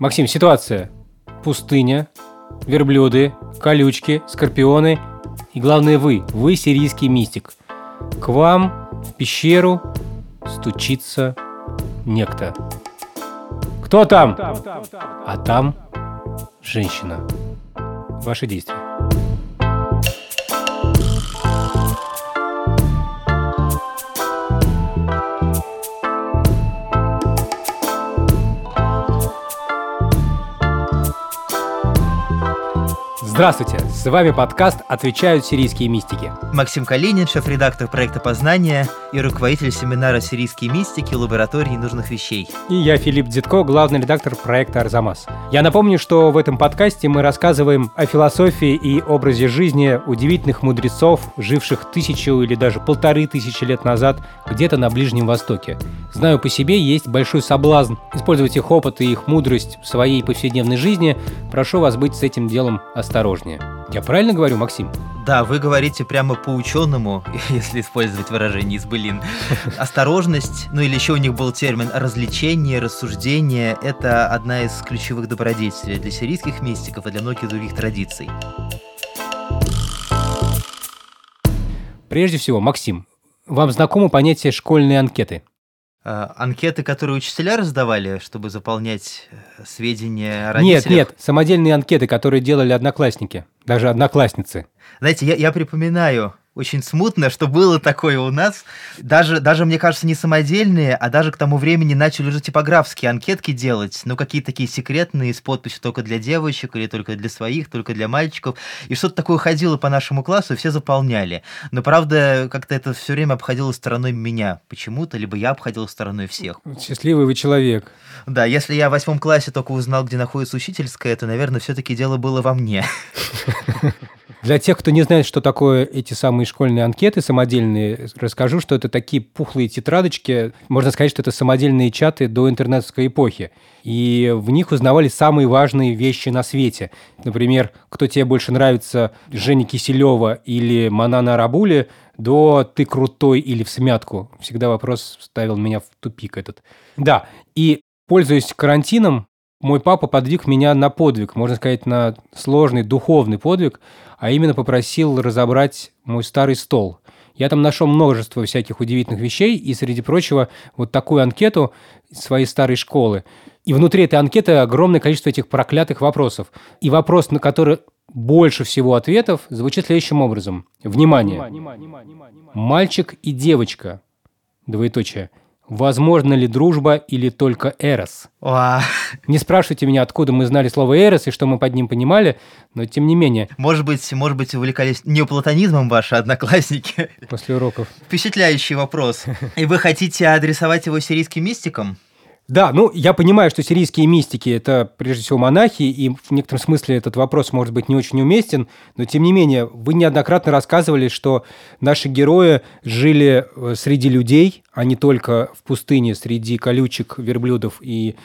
Максим, ситуация. Пустыня, верблюды, колючки, скорпионы и, главное, вы. Вы сирийский мистик. К вам в пещеру стучится некто. Кто там? А там женщина. Ваши действия. Здравствуйте, с вами подкаст «Отвечают сирийские мистики». Максим Калинин, шеф-редактор проекта «Познание» и руководитель семинара «Сирийские мистики. Лаборатории нужных вещей». И я, Филипп Дзитко, главный редактор проекта «Арзамас». Я напомню, что в этом подкасте мы рассказываем о философии и образе жизни удивительных мудрецов, живших тысячу или даже полторы тысячи лет назад где-то на Ближнем Востоке. Знаю по себе, есть большой соблазн использовать их опыт и их мудрость в своей повседневной жизни. Прошу вас быть с этим делом осторожнее. Я правильно говорю, Максим? Да, вы говорите прямо по ученому, если использовать выражение из былин. Осторожность, ну или еще у них был термин развлечение, рассуждение, это одна из ключевых добродетелей для сирийских мистиков и для многих других традиций. Прежде всего, Максим, вам знакомо понятие школьные анкеты? А, анкеты, которые учителя раздавали, чтобы заполнять э, сведения о родителях? Нет, нет, самодельные анкеты, которые делали одноклассники, даже одноклассницы. Знаете, я, я припоминаю очень смутно, что было такое у нас. Даже, даже, мне кажется, не самодельные, а даже к тому времени начали уже типографские анкетки делать, ну, какие-то такие секретные, с подписью только для девочек или только для своих, только для мальчиков. И что-то такое ходило по нашему классу, и все заполняли. Но, правда, как-то это все время обходило стороной меня почему-то, либо я обходил стороной всех. Счастливый вы человек. Да, если я в восьмом классе только узнал, где находится учительская, то, наверное, все-таки дело было во мне. Для тех, кто не знает, что такое эти самые школьные анкеты самодельные, расскажу, что это такие пухлые тетрадочки. Можно сказать, что это самодельные чаты до интернетской эпохи. И в них узнавали самые важные вещи на свете. Например, кто тебе больше нравится, Женя Киселева или Манана Рабули, до «ты крутой» или «в смятку». Всегда вопрос ставил меня в тупик этот. Да, и пользуясь карантином, мой папа подвиг меня на подвиг, можно сказать, на сложный духовный подвиг, а именно попросил разобрать мой старый стол. Я там нашел множество всяких удивительных вещей, и, среди прочего, вот такую анкету своей старой школы. И внутри этой анкеты огромное количество этих проклятых вопросов. И вопрос, на который больше всего ответов, звучит следующим образом. Внимание! Мальчик и девочка, двоеточие, Возможно ли дружба или только эрос? Уа. Не спрашивайте меня, откуда мы знали слово эрос и что мы под ним понимали, но тем не менее. Может быть, может быть, увлекались неоплатонизмом ваши одноклассники? После уроков. Впечатляющий вопрос. И вы хотите адресовать его сирийским мистикам? Да, ну, я понимаю, что сирийские мистики – это, прежде всего, монахи, и в некотором смысле этот вопрос может быть не очень уместен, но, тем не менее, вы неоднократно рассказывали, что наши герои жили э, среди людей, а не только в пустыне среди колючек, верблюдов и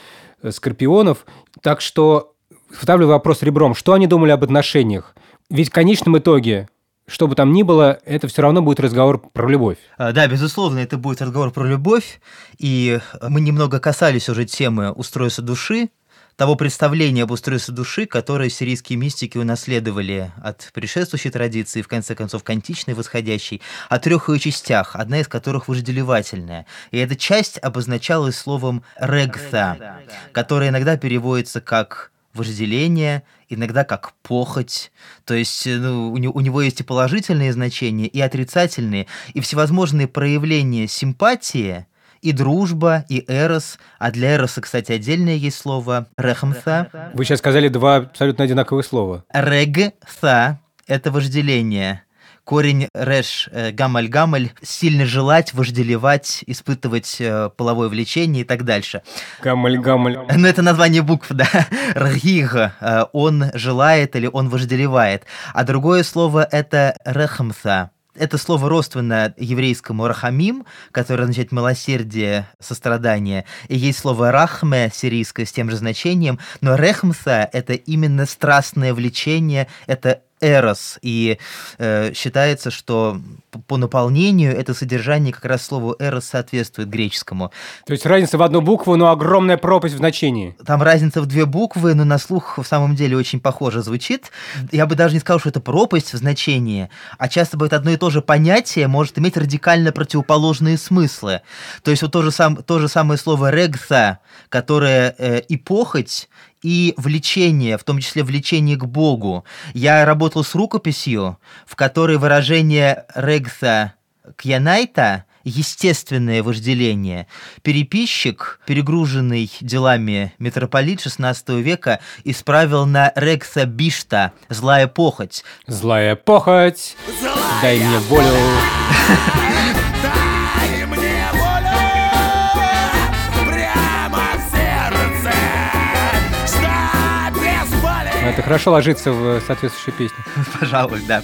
э, скорпионов. Так что, ставлю вопрос ребром, что они думали об отношениях? Ведь в конечном итоге что бы там ни было, это все равно будет разговор про любовь. А, да, безусловно, это будет разговор про любовь. И мы немного касались уже темы устройства души, того представления об устройстве души, которое сирийские мистики унаследовали от предшествующей традиции, в конце концов, к античной восходящей, о трех ее частях, одна из которых вожделевательная. И эта часть обозначалась словом «регта», которое иногда переводится как вожделение, иногда как похоть. То есть э, ну, у, него, у него есть и положительные значения, и отрицательные, и всевозможные проявления симпатии, и дружба, и эрос. А для эроса, кстати, отдельное есть слово рехмса. Вы сейчас сказали два абсолютно одинаковых слова. Регса – это вожделение корень реш э, гамаль-гамаль, сильно желать, вожделевать, испытывать э, половое влечение и так дальше. Гамаль-гамаль. Ну, это название букв, да. Ргига, э, он желает или он вожделевает. А другое слово это рехмса, это слово родственно еврейскому рахамим, которое означает милосердие, сострадание. И есть слово рахме, сирийское, с тем же значением. Но рехмса – это именно страстное влечение, это эрос, и э, считается, что по наполнению это содержание как раз слову эрос соответствует греческому. То есть разница в одну букву, но огромная пропасть в значении. Там разница в две буквы, но на слух в самом деле очень похоже звучит. Я бы даже не сказал, что это пропасть в значении, а часто бывает одно и то же понятие может иметь радикально противоположные смыслы. То есть вот то же, сам, то же самое слово «регса», которое э, и похоть, и влечение, в том числе влечение к Богу. Я работал с рукописью, в которой выражение «регса кьянайта» естественное вожделение. Переписчик, перегруженный делами митрополит XVI века, исправил на рекса бишта «злая похоть». Злая похоть, Злая дай мне волю. Это хорошо ложится в соответствующую песню. Пожалуй, да.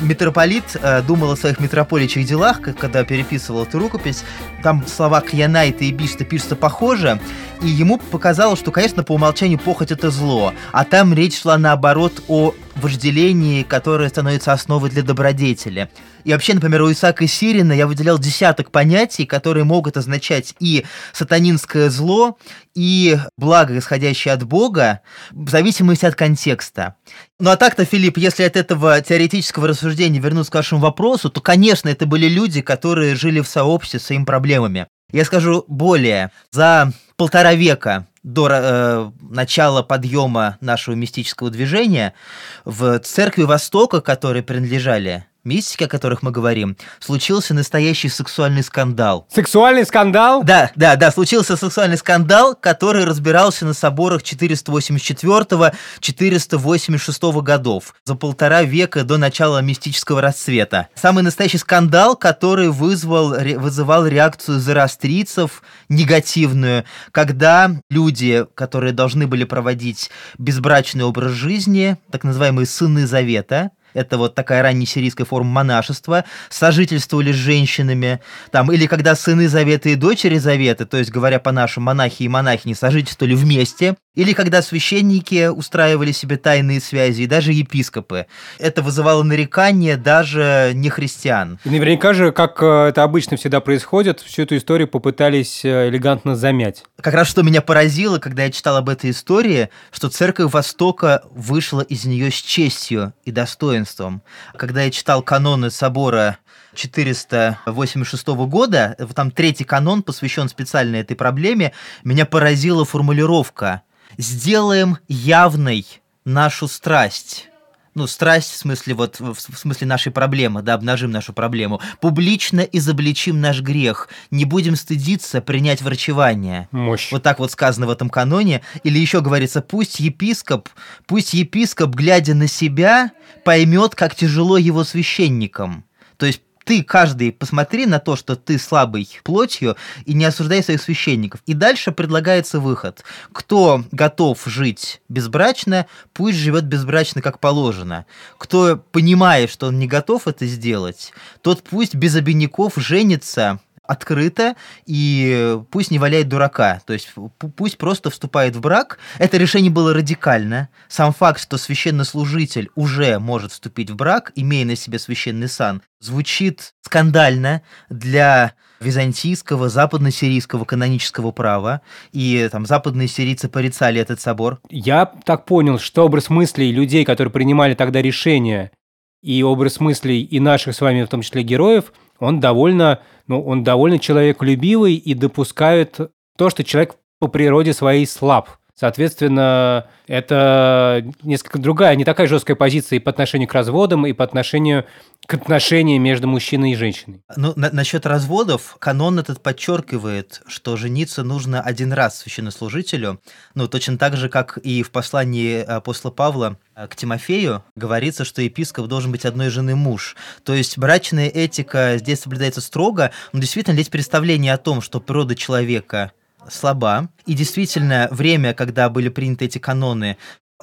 Митрополит э, думал о своих митрополичьих делах, когда переписывал эту рукопись. Там слова Кьянайта и Бишта пишутся похоже, и ему показалось, что, конечно, по умолчанию похоть — это зло, а там речь шла, наоборот, о вожделении, которое становится основой для добродетели. И вообще, например, у Исаака Сирина я выделял десяток понятий, которые могут означать и сатанинское зло, и благо, исходящее от Бога, в зависимости от контекста. Ну а так-то, Филипп, если от этого теоретического рассуждения вернуться к вашему вопросу, то, конечно, это были люди, которые жили в сообществе с своими проблемами. Я скажу более, за полтора века до э, начала подъема нашего мистического движения в церкви Востока, которые принадлежали мистики, о которых мы говорим, случился настоящий сексуальный скандал. Сексуальный скандал? Да, да, да, случился сексуальный скандал, который разбирался на соборах 484-486 годов, за полтора века до начала мистического расцвета. Самый настоящий скандал, который вызвал, вызывал реакцию зороастрийцев негативную, когда люди, которые должны были проводить безбрачный образ жизни, так называемые сыны завета, это вот такая раннесирийская форма монашества, сожительствовали с женщинами, там, или когда сыны Завета и дочери Завета, то есть, говоря по-нашему, монахи и монахини сожительствовали вместе, или когда священники устраивали себе тайные связи, и даже епископы. Это вызывало нарекания даже не христиан. И наверняка же, как э, это обычно всегда происходит, всю эту историю попытались э, элегантно замять. Как раз что меня поразило, когда я читал об этой истории, что церковь Востока вышла из нее с честью и достоинством. Когда я читал каноны собора 486 года, там третий канон посвящен специально этой проблеме, меня поразила формулировка сделаем явной нашу страсть. Ну, страсть в смысле вот в смысле нашей проблемы, да, обнажим нашу проблему. Публично изобличим наш грех. Не будем стыдиться принять врачевание. Мощь. Вот так вот сказано в этом каноне. Или еще говорится, пусть епископ, пусть епископ, глядя на себя, поймет, как тяжело его священникам. То есть ты каждый посмотри на то, что ты слабый плотью, и не осуждай своих священников. И дальше предлагается выход. Кто готов жить безбрачно, пусть живет безбрачно, как положено. Кто понимает, что он не готов это сделать, тот пусть без обиняков женится открыто, и пусть не валяет дурака, то есть пусть просто вступает в брак. Это решение было радикально. Сам факт, что священнослужитель уже может вступить в брак, имея на себе священный сан, звучит скандально для византийского, западно-сирийского канонического права, и там западные сирийцы порицали этот собор. Я так понял, что образ мыслей людей, которые принимали тогда решения, и образ мыслей и наших с вами, в том числе героев, он довольно, ну, он довольно человеколюбивый и допускает то, что человек по природе своей слаб. Соответственно, это несколько другая, не такая жесткая позиция и по отношению к разводам, и по отношению к отношениям между мужчиной и женщиной. Ну, на, насчет разводов, канон этот подчеркивает, что жениться нужно один раз священнослужителю, ну, точно так же, как и в послании апостола Павла к Тимофею говорится, что епископ должен быть одной жены муж. То есть брачная этика здесь соблюдается строго, но действительно есть представление о том, что природа человека слаба. И действительно, время, когда были приняты эти каноны,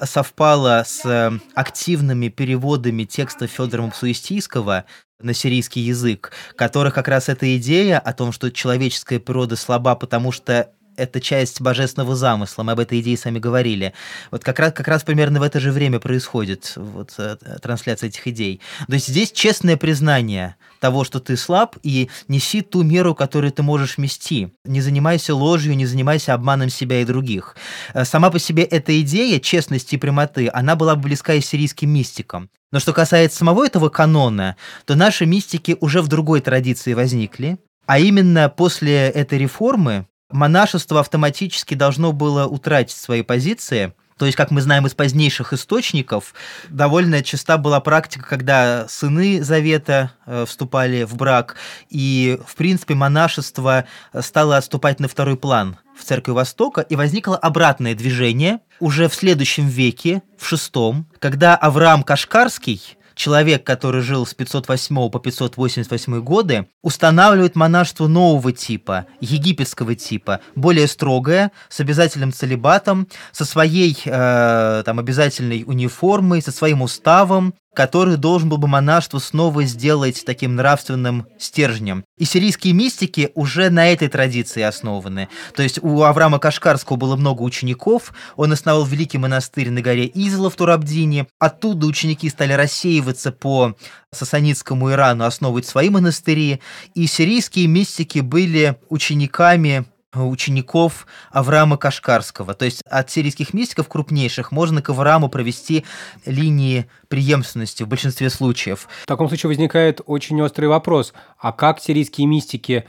совпало с э, активными переводами текста Федора Мапсуистийского на сирийский язык, которых как раз эта идея о том, что человеческая природа слаба, потому что это часть божественного замысла, мы об этой идее сами говорили. Вот как раз, как раз примерно в это же время происходит вот, э, трансляция этих идей. То есть здесь честное признание того, что ты слаб, и неси ту меру, которую ты можешь вмести. Не занимайся ложью, не занимайся обманом себя и других. Э, сама по себе эта идея честности и прямоты, она была близка и сирийским мистикам. Но что касается самого этого канона, то наши мистики уже в другой традиции возникли. А именно после этой реформы монашество автоматически должно было утратить свои позиции – то есть, как мы знаем из позднейших источников, довольно часто была практика, когда сыны Завета э, вступали в брак, и, в принципе, монашество стало отступать на второй план в Церкви Востока, и возникло обратное движение уже в следующем веке, в шестом, когда Авраам Кашкарский человек, который жил с 508 по 588 годы, устанавливает монашество нового типа, египетского типа, более строгое, с обязательным целебатом, со своей э, там, обязательной униформой, со своим уставом, который должен был бы монашество снова сделать таким нравственным стержнем. И сирийские мистики уже на этой традиции основаны. То есть у Авраама Кашкарского было много учеников, он основал великий монастырь на горе Изла в Турабдине, оттуда ученики стали рассеиваться по сасанитскому Ирану, основывать свои монастыри, и сирийские мистики были учениками учеников Авраама Кашкарского. То есть от сирийских мистиков крупнейших можно к Аврааму провести линии преемственности в большинстве случаев. В таком случае возникает очень острый вопрос. А как сирийские мистики,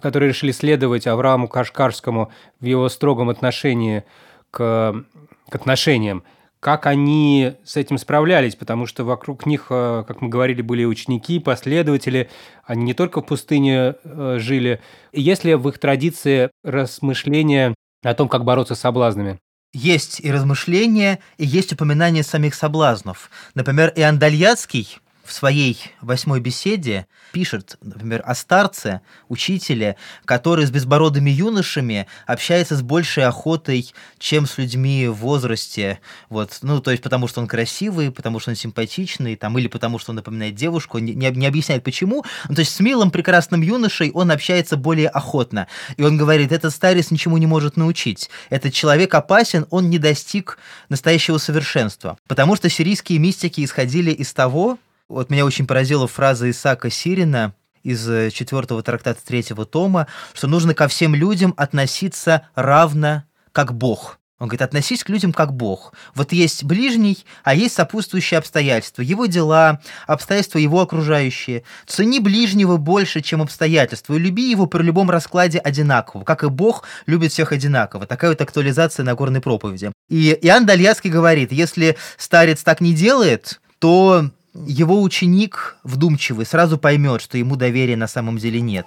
которые решили следовать Аврааму Кашкарскому в его строгом отношении к, к отношениям, как они с этим справлялись, потому что вокруг них, э, как мы говорили, были ученики, последователи, они не только в пустыне э, жили. Есть ли в их традиции размышления о том, как бороться с соблазнами? Есть и размышления, и есть упоминание самих соблазнов. Например, Иоанн Дальяцкий в своей восьмой беседе пишет, например, о старце, учителе, который с безбородыми юношами общается с большей охотой, чем с людьми в возрасте. Вот, ну, то есть потому что он красивый, потому что он симпатичный, там, или потому что он напоминает девушку, не, не, не объясняет почему. Ну, то есть с милым, прекрасным юношей он общается более охотно. И он говорит, этот старец ничему не может научить. Этот человек опасен, он не достиг настоящего совершенства. Потому что сирийские мистики исходили из того, вот меня очень поразила фраза Исаака Сирина из э, четвертого трактата третьего тома, что нужно ко всем людям относиться равно как Бог. Он говорит, относись к людям как Бог. Вот есть ближний, а есть сопутствующие обстоятельства. Его дела, обстоятельства его окружающие. Цени ближнего больше, чем обстоятельства, и люби его при любом раскладе одинаково, как и Бог любит всех одинаково. Такая вот актуализация Нагорной проповеди. И Иоанн Дальяцкий говорит, если старец так не делает, то его ученик вдумчивый сразу поймет, что ему доверия на самом деле нет.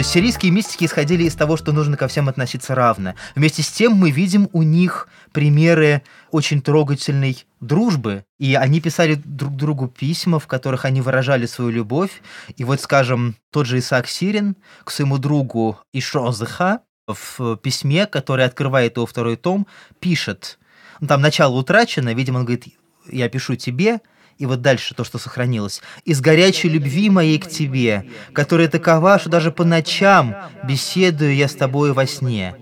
То есть сирийские мистики исходили из того, что нужно ко всем относиться равно. Вместе с тем мы видим у них примеры очень трогательной дружбы. И они писали друг другу письма, в которых они выражали свою любовь. И вот, скажем, тот же Исаак Сирин к своему другу Ишозыха в письме, которое открывает его второй том, пишет, ну, там начало утрачено, видимо, он говорит, я пишу тебе, и вот дальше то, что сохранилось. «Из горячей любви моей к тебе, которая такова, что даже по ночам беседую я с тобою во сне».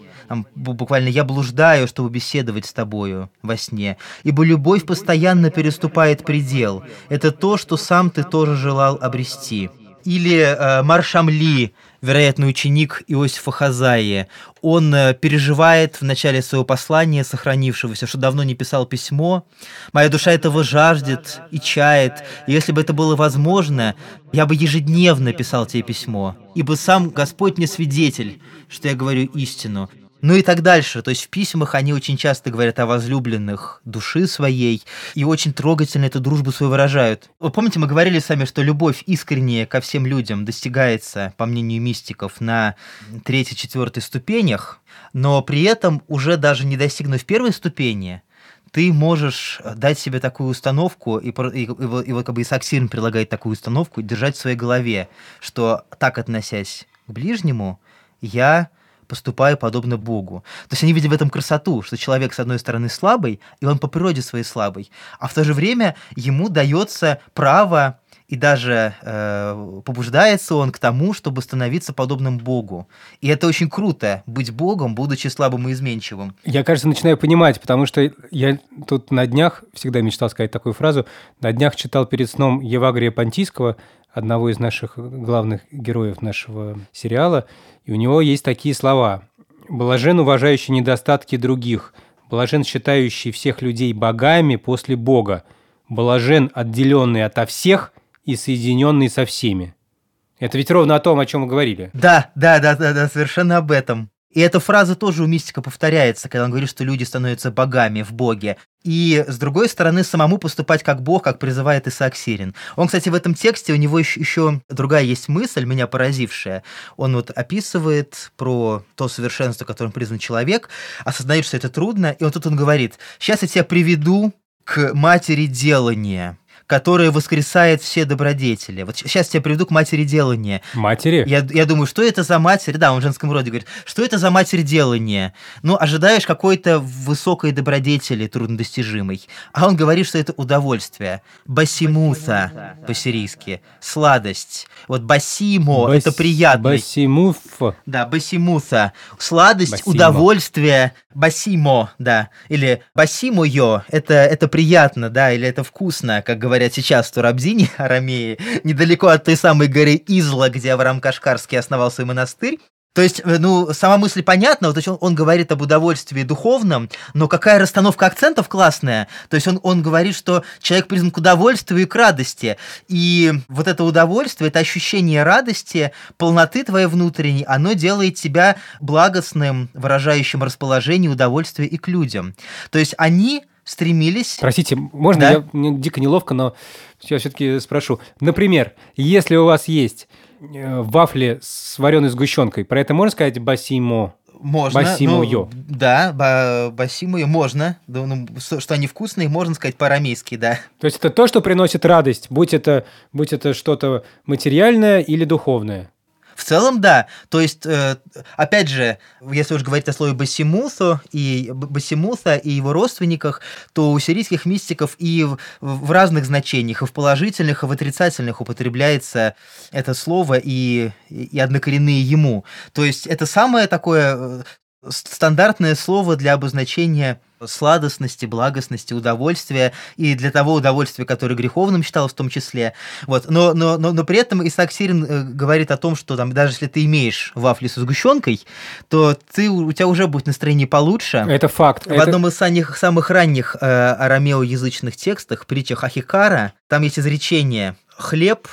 Буквально «я блуждаю, чтобы беседовать с тобою во сне, ибо любовь постоянно переступает предел. Это то, что сам ты тоже желал обрести». Или э, Маршамли, вероятно, ученик Иосифа Хазаи, он э, переживает в начале своего послания, сохранившегося, что давно не писал письмо. «Моя душа этого жаждет и чает, и если бы это было возможно, я бы ежедневно писал тебе письмо, ибо сам Господь мне свидетель, что я говорю истину, ну и так дальше. То есть в письмах они очень часто говорят о возлюбленных души своей и очень трогательно эту дружбу свою выражают. Вы помните, мы говорили сами, что любовь искренняя ко всем людям достигается, по мнению мистиков, на третьей-четвертой ступенях, но при этом уже даже не достигнув первой ступени, ты можешь дать себе такую установку, и, и, и, и вот как бы Сирин предлагает такую установку, держать в своей голове, что так относясь к ближнему, я поступаю подобно Богу. То есть они видят в этом красоту, что человек, с одной стороны, слабый, и он по природе своей слабый, а в то же время ему дается право и даже э, побуждается он к тому, чтобы становиться подобным Богу. И это очень круто, быть Богом, будучи слабым и изменчивым. Я, кажется, начинаю понимать, потому что я тут на днях, всегда мечтал сказать такую фразу, на днях читал перед сном Евагрия Понтийского, одного из наших главных героев нашего сериала, и у него есть такие слова. «Блажен, уважающий недостатки других, блажен, считающий всех людей богами после Бога, блажен, отделенный ото всех и соединенный со всеми». Это ведь ровно о том, о чем мы говорили. Да, да, да, да, да, совершенно об этом. И эта фраза тоже у мистика повторяется, когда он говорит, что люди становятся богами в Боге. И, с другой стороны, самому поступать как Бог, как призывает Исаак Сирин. Он, кстати, в этом тексте, у него еще, другая есть мысль, меня поразившая. Он вот описывает про то совершенство, которым призван человек, осознает, что это трудно, и вот тут он говорит, сейчас я тебя приведу к матери делания которая воскресает все добродетели. Вот сейчас я приведу к матери делания. Матери? Я, я думаю, что это за матерь? Да, он в женском роде говорит. Что это за матерь делания? Ну, ожидаешь какой-то высокой добродетели труднодостижимой. А он говорит, что это удовольствие. Басимуса по-сирийски. Сладость. Вот басимо Бас... это приятно. Басимуф. Да, басимуса. Сладость, басимо. удовольствие. Басимо, да. Или басимойо, это, это приятно, да, или это вкусно, как говорят говорят сейчас в Турабзине, Арамеи, недалеко от той самой горы Изла, где Авраам Кашкарский основал свой монастырь. То есть, э, ну, сама мысль понятна, вот он, он говорит об удовольствии духовном, но какая расстановка акцентов классная. То есть он, он говорит, что человек призван к удовольствию и к радости. И вот это удовольствие, это ощущение радости, полноты твоей внутренней, оно делает тебя благостным, выражающим расположение, удовольствие и к людям. То есть они стремились... Простите, можно да? я мне дико неловко, но я все-таки спрошу. Например, если у вас есть э, вафли с вареной сгущенкой, про это можно сказать басимо? Можно. Басимуё. Ну, да, ба басимуё можно. Да, ну, что они вкусные, можно сказать по-арамейски, да. То есть это то, что приносит радость, будь это, будь это что-то материальное или духовное. В целом, да. То есть, э, опять же, если уж говорить о слове Басимусо и Басимуса и его родственниках, то у сирийских мистиков и в, в разных значениях, и в положительных, и в отрицательных употребляется это слово и, и однокоренные ему. То есть это самое такое э, стандартное слово для обозначения сладостности, благостности, удовольствия и для того удовольствия, которое греховным считалось в том числе. Вот. Но, но, но, но при этом Исаак Сирин э, говорит о том, что там, даже если ты имеешь вафли со сгущенкой, то ты, у тебя уже будет настроение получше. Это факт. В Это... одном из самых, самых ранних э, арамеоязычных текстах, притчах Ахикара, там есть изречение «хлеб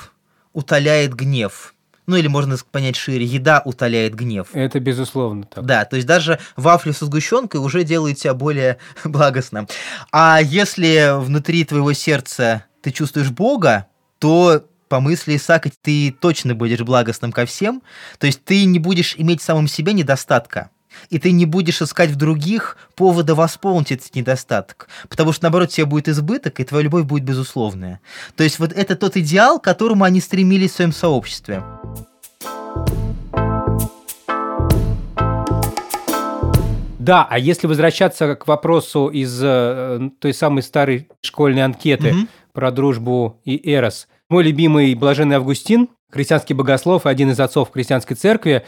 утоляет гнев», ну или можно понять шире, еда утоляет гнев. Это безусловно так. Да, то есть даже вафли со сгущенкой уже делают тебя более благостным. А если внутри твоего сердца ты чувствуешь Бога, то по мысли Исаака ты точно будешь благостным ко всем, то есть ты не будешь иметь в самом себе недостатка и ты не будешь искать в других повода восполнить этот недостаток, потому что, наоборот, тебе будет избыток, и твоя любовь будет безусловная. То есть вот это тот идеал, к которому они стремились в своем сообществе. Да, а если возвращаться к вопросу из э, той самой старой школьной анкеты угу. про дружбу и эрос, мой любимый Блаженный Августин, христианский богослов, один из отцов христианской церкви,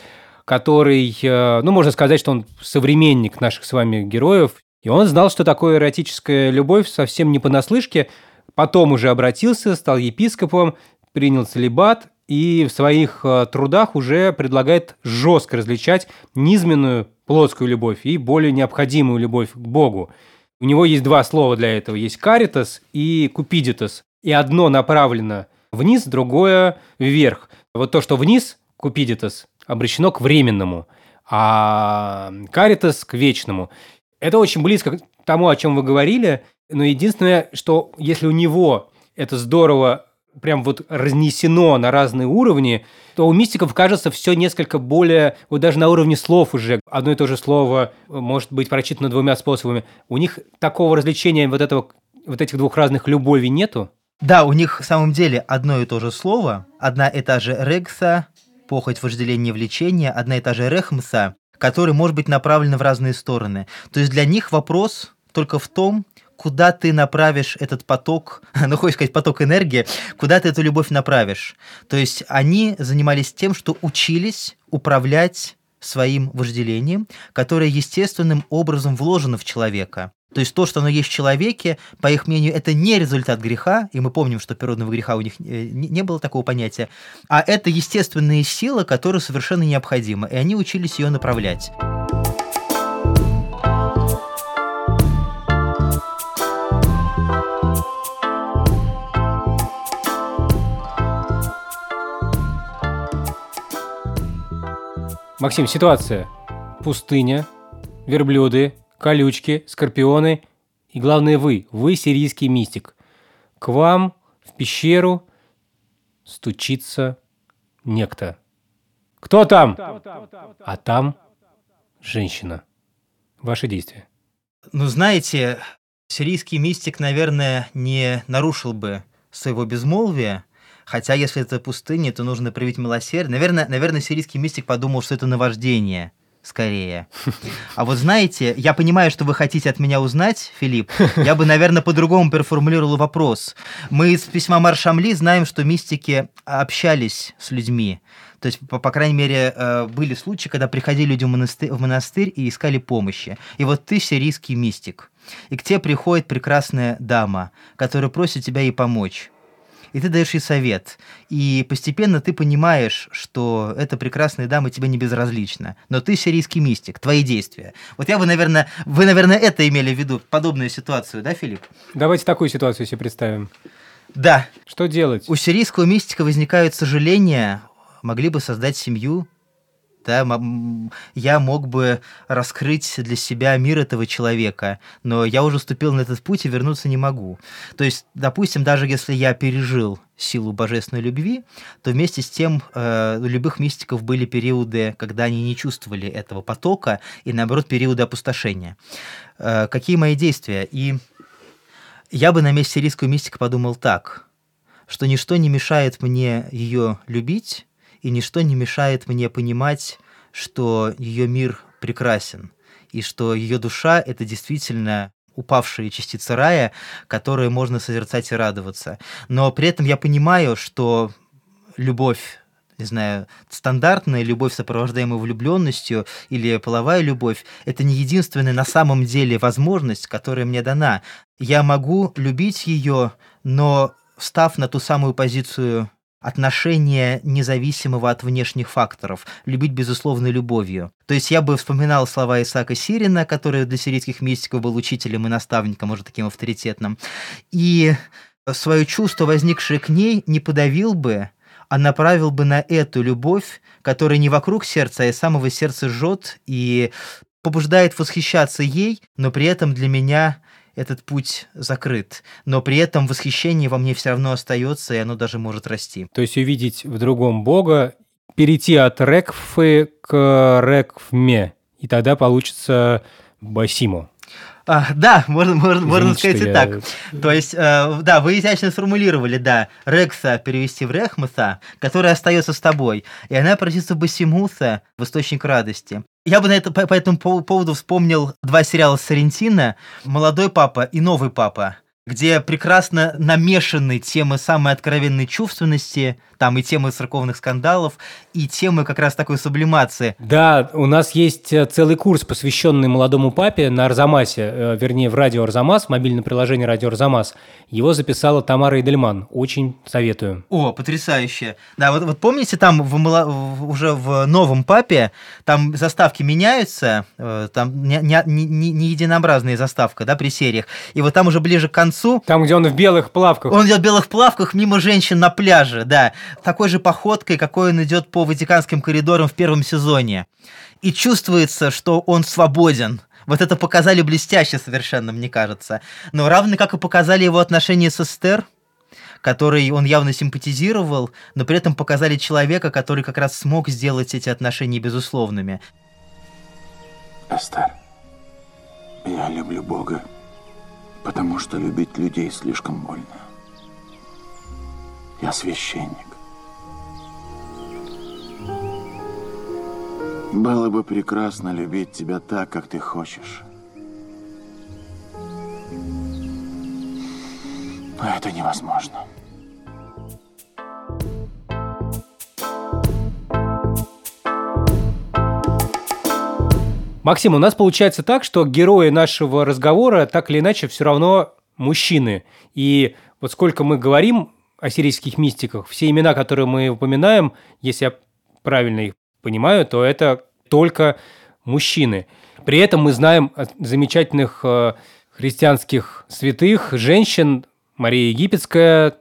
который, э, ну, можно сказать, что он современник наших с вами героев, и он знал, что такое эротическая любовь совсем не понаслышке, потом уже обратился, стал епископом, принял целебат и в своих э, трудах уже предлагает жестко различать низменную плотскую любовь и более необходимую любовь к Богу. У него есть два слова для этого. Есть каритас и купидитас. И одно направлено вниз, другое вверх. Вот то, что вниз, купидитас, обращено к временному, а каритас к вечному. Это очень близко к тому, о чем вы говорили, но единственное, что если у него это здорово прям вот разнесено на разные уровни, то у мистиков кажется все несколько более, вот даже на уровне слов уже одно и то же слово может быть прочитано двумя способами. У них такого развлечения вот этого вот этих двух разных любовей нету? Да, у них в самом деле одно и то же слово, одна и та же рекса, похоть, вожделение, влечение, одна и та же рехмса, который может быть направлен в разные стороны. То есть для них вопрос только в том, куда ты направишь этот поток, ну, хочешь сказать, поток энергии, куда ты эту любовь направишь. То есть они занимались тем, что учились управлять своим вожделением, которое естественным образом вложено в человека. То есть то, что оно есть в человеке, по их мнению, это не результат греха, и мы помним, что природного греха у них э, не было такого понятия, а это естественная сила, которая совершенно необходима, и они учились ее направлять. Максим, ситуация. Пустыня, верблюды, колючки, скорпионы и, главное, вы. Вы сирийский мистик. К вам в пещеру стучится некто. Кто там? А там женщина. Ваши действия. Ну, знаете, сирийский мистик, наверное, не нарушил бы своего безмолвия, Хотя, если это пустыня, то нужно проявить милосердие. Наверное, наверное, сирийский мистик подумал, что это наваждение скорее. А вот знаете, я понимаю, что вы хотите от меня узнать, Филипп. Я бы, наверное, по-другому переформулировал вопрос. Мы из письма Маршамли знаем, что мистики общались с людьми. То есть, по, по крайней мере, э, были случаи, когда приходили люди в монастырь, в монастырь и искали помощи. И вот ты сирийский мистик. И к тебе приходит прекрасная дама, которая просит тебя ей помочь и ты даешь ей совет. И постепенно ты понимаешь, что эта прекрасная дама тебе не безразлична. Но ты сирийский мистик, твои действия. Вот я бы, наверное, вы, наверное, это имели в виду, подобную ситуацию, да, Филипп? Давайте такую ситуацию себе представим. Да. Что делать? У сирийского мистика возникают сожаления, могли бы создать семью, да, я мог бы раскрыть для себя мир этого человека, но я уже ступил на этот путь и вернуться не могу. То есть, допустим, даже если я пережил силу божественной любви, то вместе с тем э, у любых мистиков были периоды, когда они не чувствовали этого потока, и наоборот периоды опустошения. Э, какие мои действия? И я бы на месте сирийского мистика подумал так, что ничто не мешает мне ее любить, и ничто не мешает мне понимать, что ее мир прекрасен, и что ее душа — это действительно упавшие частицы рая, которые можно созерцать и радоваться. Но при этом я понимаю, что любовь не знаю, стандартная любовь, сопровождаемая влюбленностью или половая любовь, это не единственная на самом деле возможность, которая мне дана. Я могу любить ее, но встав на ту самую позицию отношения независимого от внешних факторов, любить безусловной любовью. То есть я бы вспоминал слова Исаака Сирина, который для сирийских мистиков был учителем и наставником, может, таким авторитетным, и свое чувство, возникшее к ней, не подавил бы, а направил бы на эту любовь, которая не вокруг сердца, а из самого сердца жжет и побуждает восхищаться ей, но при этом для меня этот путь закрыт. Но при этом восхищение во мне все равно остается, и оно даже может расти. То есть увидеть в другом Бога, перейти от рекфы к рекфме, и тогда получится басимо. А, да, можно, можно, можно сказать и так. То есть, э, да, вы изящно сформулировали, да, Рекса перевести в Рехмуса, который остается с тобой, и она превратится в Басимуса, в источник радости. Я бы на это, по, по этому поводу вспомнил два сериала Сарентина «Молодой папа» и «Новый папа» где прекрасно намешаны темы самой откровенной чувственности, там и темы церковных скандалов, и темы как раз такой сублимации. Да, у нас есть э, целый курс, посвященный молодому папе на Арзамасе, э, вернее, в радио Арзамас, мобильное приложение радио Арзамас. Его записала Тамара Эдельман. Очень советую. О, потрясающе. Да, вот, вот помните, там в, уже в новом папе, там заставки меняются, э, там не, не, не, не единообразная заставка, да, при сериях. И вот там уже ближе к концу концу. Там, где он в белых плавках. Он идет в белых плавках мимо женщин на пляже, да. Такой же походкой, какой он идет по Ватиканским коридорам в первом сезоне. И чувствуется, что он свободен. Вот это показали блестяще совершенно, мне кажется. Но равно как и показали его отношения с Эстер, который он явно симпатизировал, но при этом показали человека, который как раз смог сделать эти отношения безусловными. Эстер, я люблю Бога потому что любить людей слишком больно. Я священник. Было бы прекрасно любить тебя так, как ты хочешь. Но это невозможно. Максим, у нас получается так, что герои нашего разговора так или иначе все равно мужчины. И вот сколько мы говорим о сирийских мистиках, все имена, которые мы упоминаем, если я правильно их понимаю, то это только мужчины. При этом мы знаем замечательных э, христианских святых, женщин, Мария Египетская,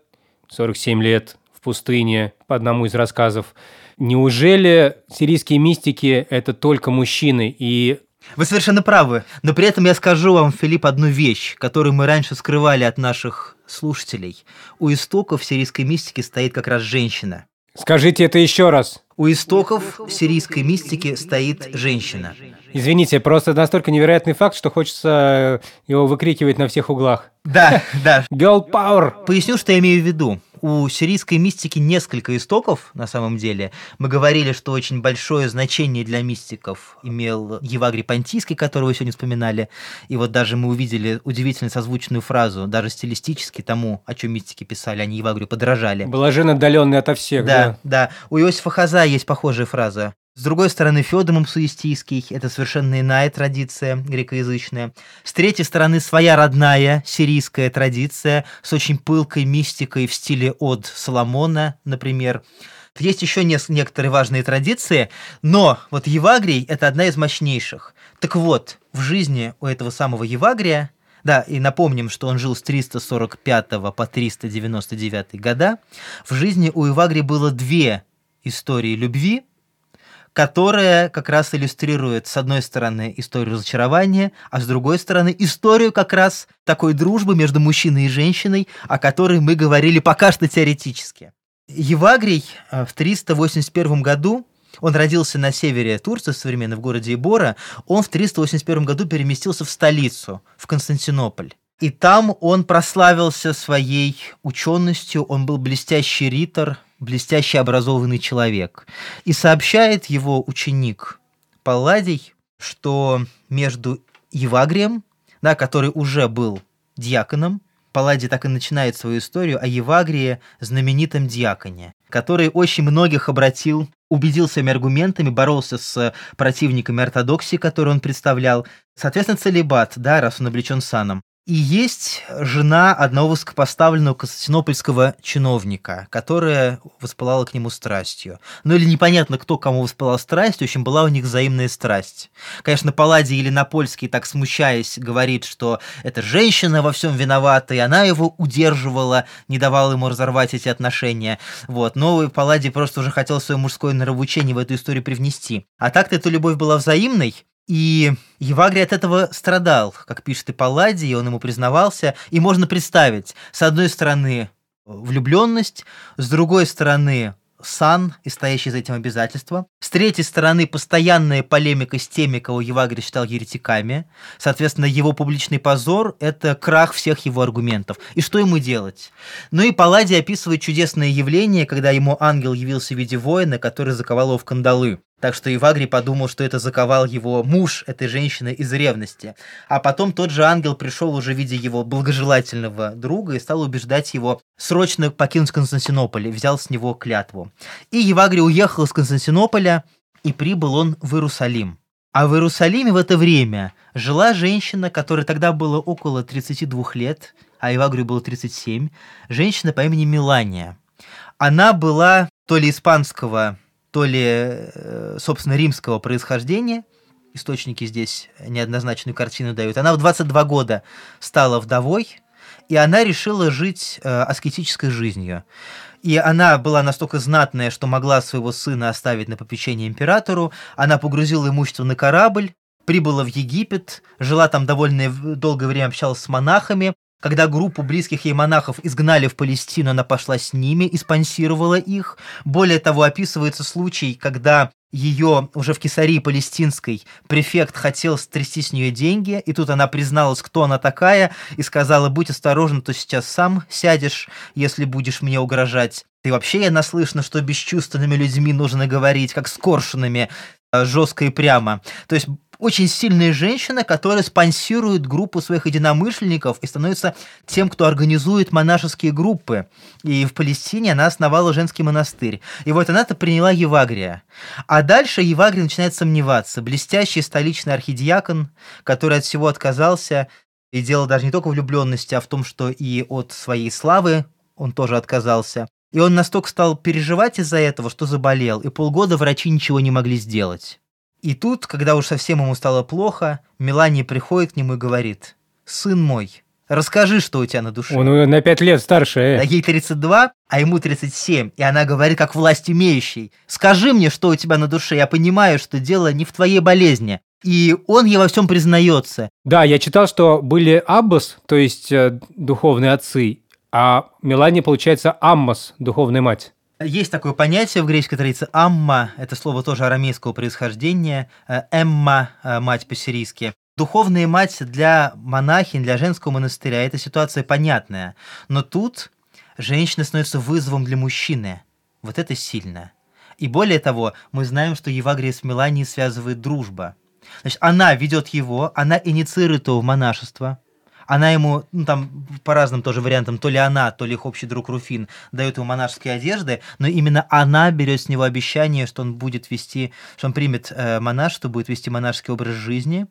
47 лет в пустыне, по одному из рассказов, Неужели сирийские мистики – это только мужчины? И вы совершенно правы, но при этом я скажу вам, Филипп, одну вещь, которую мы раньше скрывали от наших слушателей. У истоков сирийской мистики стоит как раз женщина. Скажите это еще раз. У истоков сирийской мистики стоит женщина. Извините, просто настолько невероятный факт, что хочется его выкрикивать на всех углах. Да, да. Girl power. Поясню, что я имею в виду у сирийской мистики несколько истоков, на самом деле. Мы говорили, что очень большое значение для мистиков имел Евагрий Понтийский, которого вы сегодня вспоминали. И вот даже мы увидели удивительно созвучную фразу, даже стилистически тому, о чем мистики писали, они Евагрию подражали. Блажен отдаленный ото всех, да? Да, да. У Иосифа Хаза есть похожая фраза. С другой стороны, Федор Мапсуистийский – это совершенно иная традиция грекоязычная. С третьей стороны, своя родная сирийская традиция с очень пылкой мистикой в стиле от Соломона, например. Есть еще некоторые важные традиции, но вот Евагрий – это одна из мощнейших. Так вот, в жизни у этого самого Евагрия да, и напомним, что он жил с 345 по 399 года. В жизни у Ивагри было две истории любви – которая как раз иллюстрирует, с одной стороны, историю разочарования, а с другой стороны, историю как раз такой дружбы между мужчиной и женщиной, о которой мы говорили пока что теоретически. Евагрий э, в 381 году он родился на севере Турции, современно в городе Ибора. Он в 381 году переместился в столицу, в Константинополь. И там он прославился своей ученостью, он был блестящий ритор, блестяще образованный человек. И сообщает его ученик Палладий, что между Евагрием, да, который уже был диаконом, Палладий так и начинает свою историю о Евагрии, знаменитом диаконе, который очень многих обратил, убедил своими аргументами, боролся с противниками ортодоксии, которые он представлял. Соответственно, целебат, да, раз он облечен саном. И есть жена одного высокопоставленного константинопольского чиновника, которая воспылала к нему страстью. Ну или непонятно, кто кому воспылал страсть, в общем, была у них взаимная страсть. Конечно, Палладий или Напольский, так смущаясь, говорит, что эта женщина во всем виновата, и она его удерживала, не давала ему разорвать эти отношения. Вот. Но Палладий просто уже хотел свое мужское нравоучение в эту историю привнести. А так-то эта любовь была взаимной, и Евагрий от этого страдал, как пишет и Палладий, он ему признавался. И можно представить, с одной стороны, влюбленность, с другой стороны, сан и стоящий за этим обязательства. С третьей стороны, постоянная полемика с теми, кого Евагрий считал еретиками. Соответственно, его публичный позор – это крах всех его аргументов. И что ему делать? Ну и Палладий описывает чудесное явление, когда ему ангел явился в виде воина, который заковал его в кандалы. Так что Ивагрий подумал, что это заковал его муж этой женщины из ревности. А потом тот же ангел пришел уже в виде его благожелательного друга и стал убеждать его срочно покинуть Константинополь, взял с него клятву. И Евагрий уехал из Константинополя, и прибыл он в Иерусалим. А в Иерусалиме в это время жила женщина, которой тогда было около 32 лет, а Евагрию было 37, женщина по имени Милания. Она была то ли испанского то ли, э, собственно, римского происхождения, источники здесь неоднозначную картину дают. Она в 22 года стала вдовой, и она решила жить э, аскетической жизнью. И она была настолько знатная, что могла своего сына оставить на попечение императору. Она погрузила имущество на корабль, прибыла в Египет, жила там довольно долгое время, общалась с монахами, когда группу близких ей монахов изгнали в Палестину, она пошла с ними и спонсировала их. Более того, описывается случай, когда ее уже в Кесарии Палестинской префект хотел стрясти с нее деньги, и тут она призналась, кто она такая, и сказала, будь осторожен, то сейчас сам сядешь, если будешь мне угрожать. И вообще я наслышана, что бесчувственными людьми нужно говорить, как с коршунами. э, жестко и прямо. То есть очень сильная женщина, которая спонсирует группу своих единомышленников и становится тем, кто организует монашеские группы. И в Палестине она основала женский монастырь. И вот она-то приняла Евагрия. А дальше Евагрий начинает сомневаться. Блестящий столичный архидиакон, который от всего отказался, и дело даже не только влюбленности, а в том, что и от своей славы он тоже отказался. И он настолько стал переживать из-за этого, что заболел, и полгода врачи ничего не могли сделать. И тут, когда уж совсем ему стало плохо, Мелания приходит к нему и говорит, «Сын мой, расскажи, что у тебя на душе». Он на пять лет старше. Э. Ей 32, а ему 37, и она говорит, как власть имеющий, «Скажи мне, что у тебя на душе, я понимаю, что дело не в твоей болезни». И он ей во всем признается. Да, я читал, что были аббас, то есть э, духовные отцы, а Мелания, получается, аммас, духовная мать. Есть такое понятие в греческой традиции «амма», это слово тоже арамейского происхождения, э, «эмма» э, – мать по-сирийски. Духовная мать для монахинь, для женского монастыря – это ситуация понятная. Но тут женщина становится вызовом для мужчины. Вот это сильно. И более того, мы знаем, что Евагрия с Меланией связывает дружба. Значит, она ведет его, она инициирует его в монашество – она ему, ну там по разным тоже вариантам, то ли она, то ли их общий друг Руфин дает ему монашеские одежды, но именно она берет с него обещание, что он будет вести, что он примет э, монашество, будет вести монашеский образ жизни.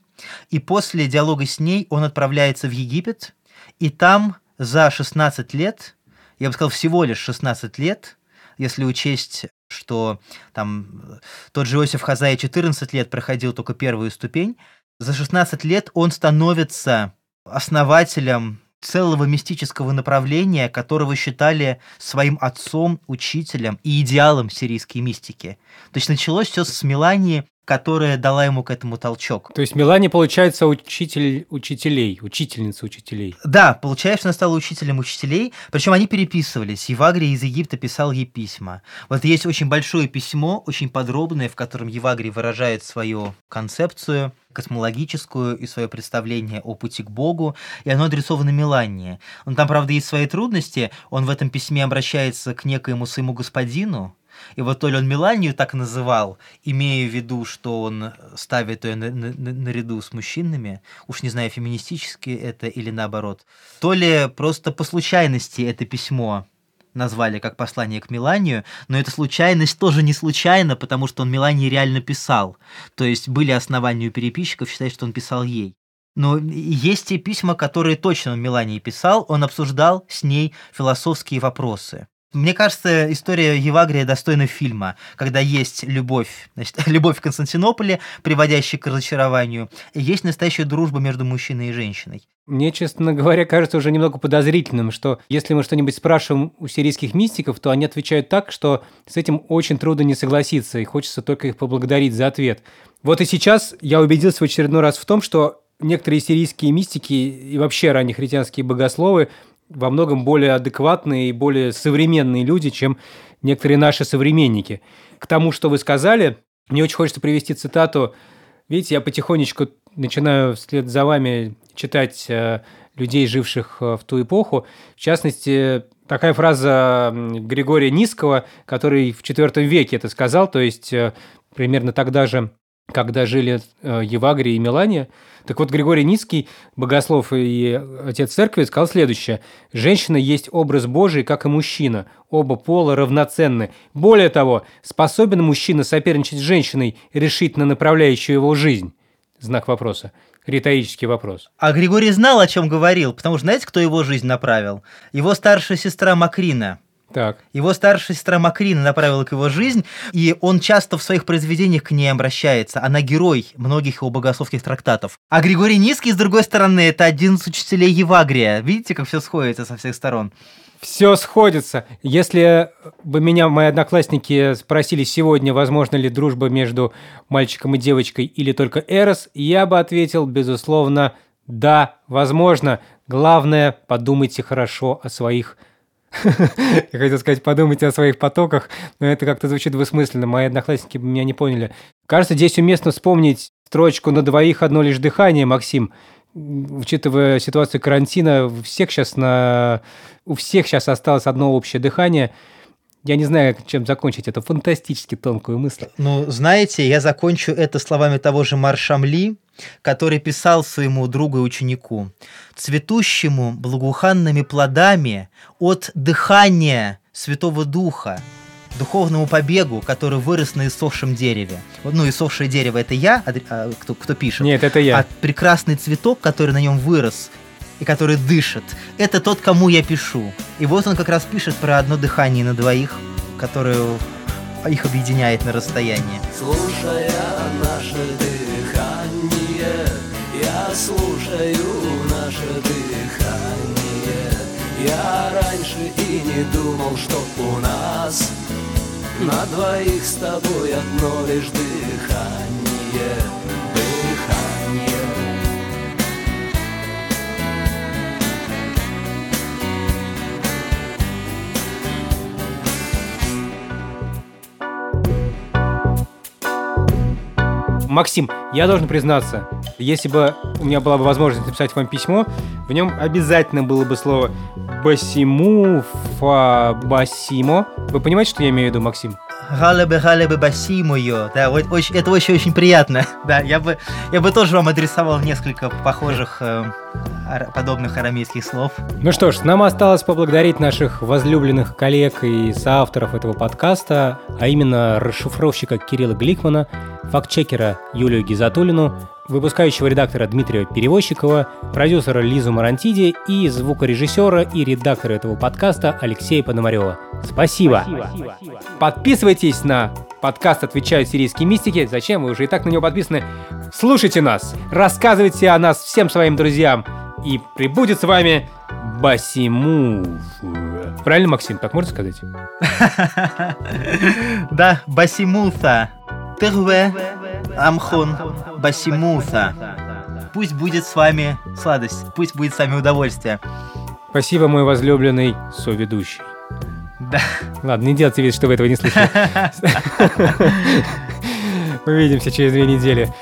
И после диалога с ней он отправляется в Египет, и там за 16 лет, я бы сказал, всего лишь 16 лет, если учесть что там тот же Иосиф Хазай 14 лет проходил только первую ступень, за 16 лет он становится основателем целого мистического направления, которого считали своим отцом, учителем и идеалом сирийской мистики. То есть началось все с Мелании, которая дала ему к этому толчок. То есть Мелани, получается, учитель учителей, учительница учителей. Да, получается, она стала учителем учителей, причем они переписывались. Евагрий из Египта писал ей письма. Вот есть очень большое письмо, очень подробное, в котором Евагрий выражает свою концепцию космологическую и свое представление о пути к Богу, и оно адресовано Мелании. Он там, правда, есть свои трудности, он в этом письме обращается к некоему своему господину, и вот то ли он Меланию так называл, имея в виду, что он ставит ее на, на, наряду с мужчинами, уж не знаю, феминистически это или наоборот, то ли просто по случайности это письмо назвали как послание к Миланию, но эта случайность тоже не случайна, потому что он Милании реально писал. То есть были основания у переписчиков считать, что он писал ей. Но есть те письма, которые точно он Милании писал, он обсуждал с ней философские вопросы. Мне кажется, история Евагрия достойна фильма, когда есть любовь, значит, любовь в Константинополе, приводящая к разочарованию, и есть настоящая дружба между мужчиной и женщиной. Мне, честно говоря, кажется уже немного подозрительным, что если мы что-нибудь спрашиваем у сирийских мистиков, то они отвечают так, что с этим очень трудно не согласиться, и хочется только их поблагодарить за ответ. Вот и сейчас я убедился в очередной раз в том, что некоторые сирийские мистики и вообще ранние христианские богословы во многом более адекватные и более современные люди, чем некоторые наши современники. К тому, что вы сказали, мне очень хочется привести цитату. Видите, я потихонечку начинаю вслед за вами читать э, людей, живших э, в ту эпоху. В частности, такая фраза Григория Низкого, который в IV веке это сказал, то есть э, примерно тогда же, когда жили Евагрий и Мелания – так вот, Григорий Ницкий, богослов и отец церкви, сказал следующее. «Женщина есть образ Божий, как и мужчина. Оба пола равноценны. Более того, способен мужчина соперничать с женщиной, решительно направляющую его жизнь?» Знак вопроса. Риторический вопрос. А Григорий знал, о чем говорил, потому что знаете, кто его жизнь направил? Его старшая сестра Макрина – так. Его старшая сестра Макрина направила к его жизнь, и он часто в своих произведениях к ней обращается. Она герой многих его богословских трактатов. А Григорий Низкий, с другой стороны, это один из учителей Евагрия. Видите, как все сходится со всех сторон? Все сходится. Если бы меня мои одноклассники спросили сегодня, возможно ли дружба между мальчиком и девочкой или только Эрос, я бы ответил, безусловно, да, возможно. Главное, подумайте хорошо о своих Я хотел сказать, подумайте о своих потоках, но это как-то звучит двусмысленно. Мои одноклассники меня не поняли. Кажется, здесь уместно вспомнить строчку «На двоих одно лишь дыхание», Максим. Учитывая ситуацию карантина, у всех сейчас, на... у всех сейчас осталось одно общее дыхание. Я не знаю, чем закончить эту фантастически тонкую мысль. Ну, знаете, я закончу это словами того же Маршамли, который писал своему другу и ученику «Цветущему благоуханными плодами от дыхания Святого Духа, духовному побегу, который вырос на иссохшем дереве. Ну, иссохшее дерево – это я, а, кто, кто пишет. Нет, это я. А прекрасный цветок, который на нем вырос и который дышит, это тот, кому я пишу. И вот он как раз пишет про одно дыхание на двоих, которое их объединяет на расстоянии. Слушая наше дыхание, я слушаю наше дыхание. Я раньше и не думал, что у нас на двоих с тобой одно лишь дыхание. Максим, я должен признаться, если бы у меня была бы возможность написать вам письмо, в нем обязательно было бы слово «басиму», «фа», «басимо». Вы понимаете, что я имею в виду, Максим? Галебе, галебе, басимую. Да, вот очень, это очень-очень приятно. Да, я бы, я бы тоже вам адресовал несколько похожих э, подобных арамейских слов. Ну что ж, нам осталось поблагодарить наших возлюбленных коллег и соавторов этого подкаста, а именно расшифровщика Кирилла Гликмана, фактчекера Юлию Гизатулину, выпускающего редактора Дмитрия Перевозчикова, продюсера Лизу Марантиди и звукорежиссера и редактора этого подкаста Алексея Пономарева. Спасибо. Подписывайтесь на подкаст «Отвечают сирийские мистики». Зачем? Вы уже и так на него подписаны. Слушайте нас, рассказывайте о нас всем своим друзьям. И прибудет с вами Басиму. Правильно, Максим, так можно сказать? Да, басимуса. Терве амхон басимуса. Пусть будет с вами сладость, пусть будет с вами удовольствие. Спасибо, мой возлюбленный соведущий. Да. Ладно, не делайте вид, что вы этого не слышали. Увидимся через две недели.